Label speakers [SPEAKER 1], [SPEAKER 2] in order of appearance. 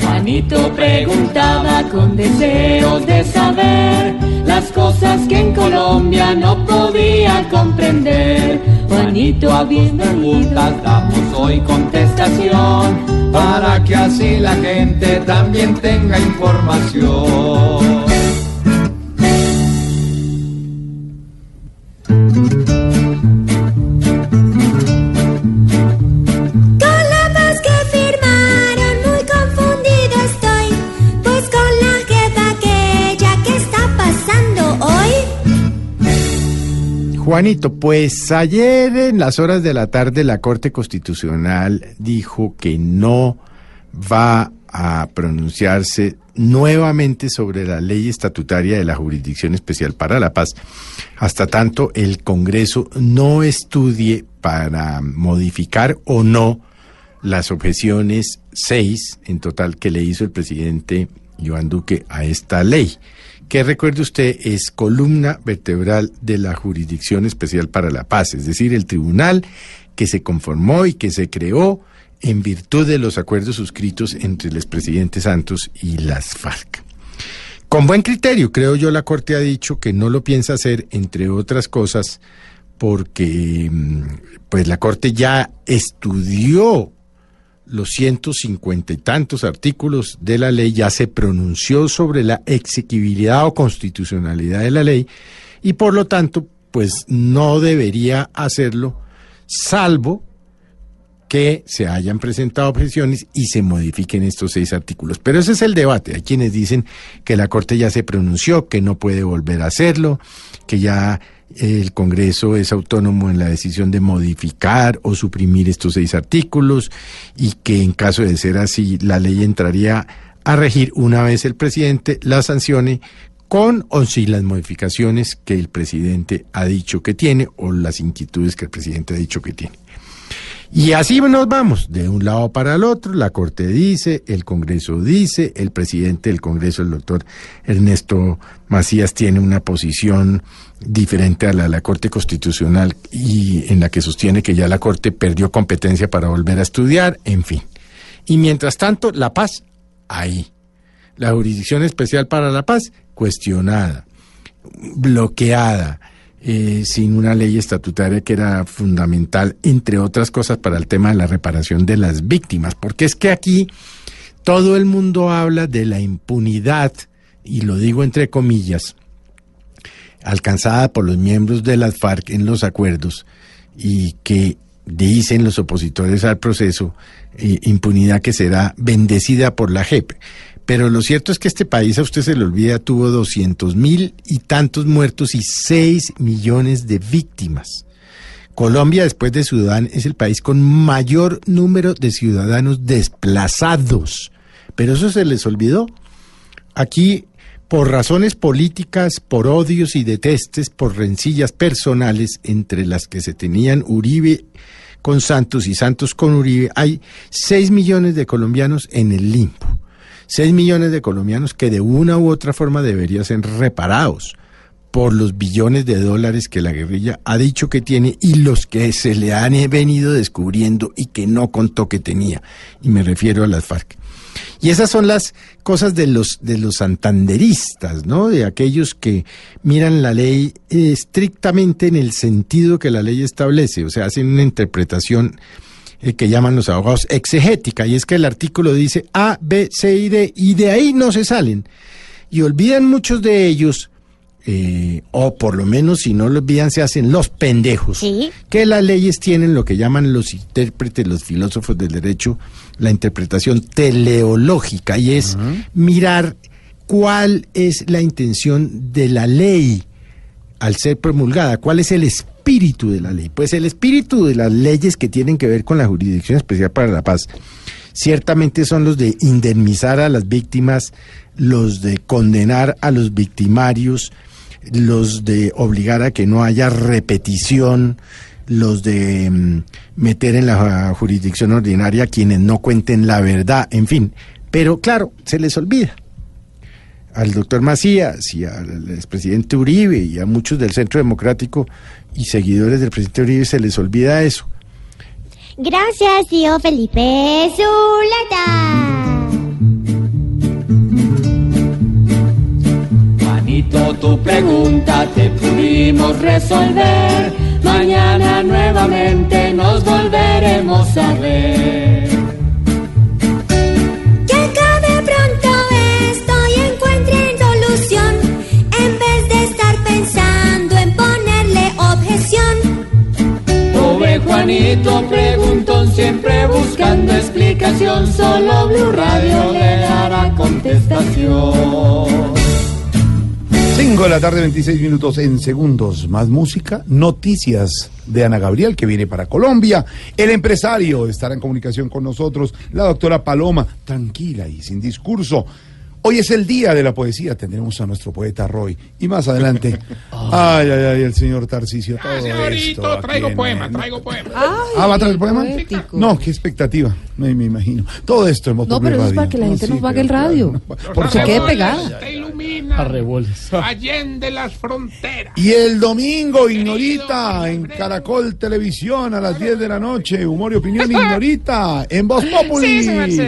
[SPEAKER 1] Juanito preguntaba con deseos de saber las cosas que en Colombia no podía comprender. Juanito,
[SPEAKER 2] A preguntas damos hoy contestación para que así la gente también tenga información.
[SPEAKER 3] Juanito, pues ayer en las horas de la tarde la Corte Constitucional dijo que no va a pronunciarse nuevamente sobre la ley estatutaria de la Jurisdicción Especial para la Paz, hasta tanto el Congreso no estudie para modificar o no las objeciones seis en total que le hizo el presidente Iván Duque a esta ley, que recuerde usted es columna vertebral de la Jurisdicción Especial para la Paz, es decir, el tribunal que se conformó y que se creó en virtud de los acuerdos suscritos entre el expresidente Santos y las FARC. Con buen criterio, creo yo, la Corte ha dicho que no lo piensa hacer, entre otras cosas, porque mm, pues la Corte ya estudió los 150 y tantos artículos de la ley, ya se pronunció sobre la exequibilidad o constitucionalidad de la ley y por lo tanto, pues no debería hacerlo, salvo que se hayan presentado objeciones y se modifiquen estos seis artículos. Pero ese es el debate. Hay quienes dicen que la Corte ya se pronunció, que no puede volver a hacerlo, que ya el Congreso es autónomo en la decisión de modificar o suprimir estos seis artículos y que en caso de ser así la ley entraría a regir una vez el presidente la sancione con o sin las modificaciones que el presidente ha dicho que tiene o las inquietudes que el presidente ha dicho que tiene. Y así nos vamos, de un lado para el otro, la Corte dice, el Congreso dice, el presidente del Congreso, el doctor Ernesto Macías, tiene una posición diferente a la de la Corte Constitucional y en la que sostiene que ya la Corte perdió competencia para volver a estudiar, en fin. Y mientras tanto, la paz, ahí. La Jurisdicción Especial para la Paz, cuestionada, bloqueada eh, sin una ley estatutaria que era fundamental, entre otras cosas, para el tema de la reparación de las víctimas. Porque es que aquí todo el mundo habla de la impunidad, y lo digo entre comillas, alcanzada por los miembros de las FARC en los acuerdos, y que dicen los opositores al proceso, eh, impunidad que será bendecida por la JEP. Pero lo cierto es que este país, a usted se le olvida, tuvo 200 mil y tantos muertos y 6 millones de víctimas. Colombia, después de Sudán, es el país con mayor número de ciudadanos desplazados. Pero eso se les olvidó. Aquí, por razones políticas, por odios y detestes, por rencillas personales entre las que se tenían Uribe con Santos y Santos con Uribe, hay 6 millones de colombianos en el limbo. 6 millones de colombianos que de una u otra forma deberían ser reparados por los billones de dólares que la guerrilla ha dicho que tiene y los que se le han venido descubriendo y que no contó que tenía. Y me refiero a las FARC. Y esas son las cosas de los de los santanderistas, ¿no? De aquellos que miran la ley estrictamente en el sentido que la ley establece, o sea, hacen una interpretación eh, que llaman los abogados exegética, y es que el artículo dice A, B, C y D, y de ahí no se salen. Y olvidan muchos de ellos, eh, o por lo menos si no lo olvidan, se hacen los pendejos,
[SPEAKER 4] Sí.
[SPEAKER 3] que las leyes tienen lo que llaman los intérpretes, los filósofos del derecho, la interpretación teleológica, y es mirar cuál es la intención de la ley al ser promulgada, cuál es el espíritu de la ley. Pues el espíritu de las leyes que tienen que ver con la Jurisdicción Especial para la Paz ciertamente son los de indemnizar a las víctimas, los de condenar a los victimarios, los de obligar a que no haya repetición, los de mm, meter en la jurisdicción ordinaria quienes no cuenten la verdad, en fin. Pero claro, se les olvida al doctor Macías y al expresidente Uribe y a muchos del Centro Democrático y seguidores del presidente Uribe se les olvida eso.
[SPEAKER 4] Gracias, tío Felipe Zuleta.
[SPEAKER 1] Juanito, tu pregunta te pudimos resolver. Mañana nuevamente nos volveremos a ver. Solo Radio le dará contestación.
[SPEAKER 5] 5 de la tarde, 26 minutos en segundos. Más música, noticias de Ana Gabriel que viene para Colombia. El empresario estará en comunicación con nosotros. La doctora Paloma, tranquila y sin discurso. Hoy es el día de la poesía. Tendremos a nuestro poeta Roy. Y más adelante, ay, ay, ay, el señor Tarcisio. Todo
[SPEAKER 6] señorito, traigo
[SPEAKER 5] en-
[SPEAKER 6] poema, traigo poema.
[SPEAKER 5] Ah, ¿va a traer poema?
[SPEAKER 7] poético.
[SPEAKER 5] No, qué expectativa. Me, me imagino. Todo esto en
[SPEAKER 7] No, pero eso es para que la gente no pague el radio.
[SPEAKER 5] claro,
[SPEAKER 7] Por se quede pegada.
[SPEAKER 6] Te ilumina. Allende las fronteras.
[SPEAKER 5] Y el domingo, Ignorita, en Caracol Televisión a las 10 de la noche. Humor y opinión, Ignorita, en Voz Populi.
[SPEAKER 6] Sí, señor, sí.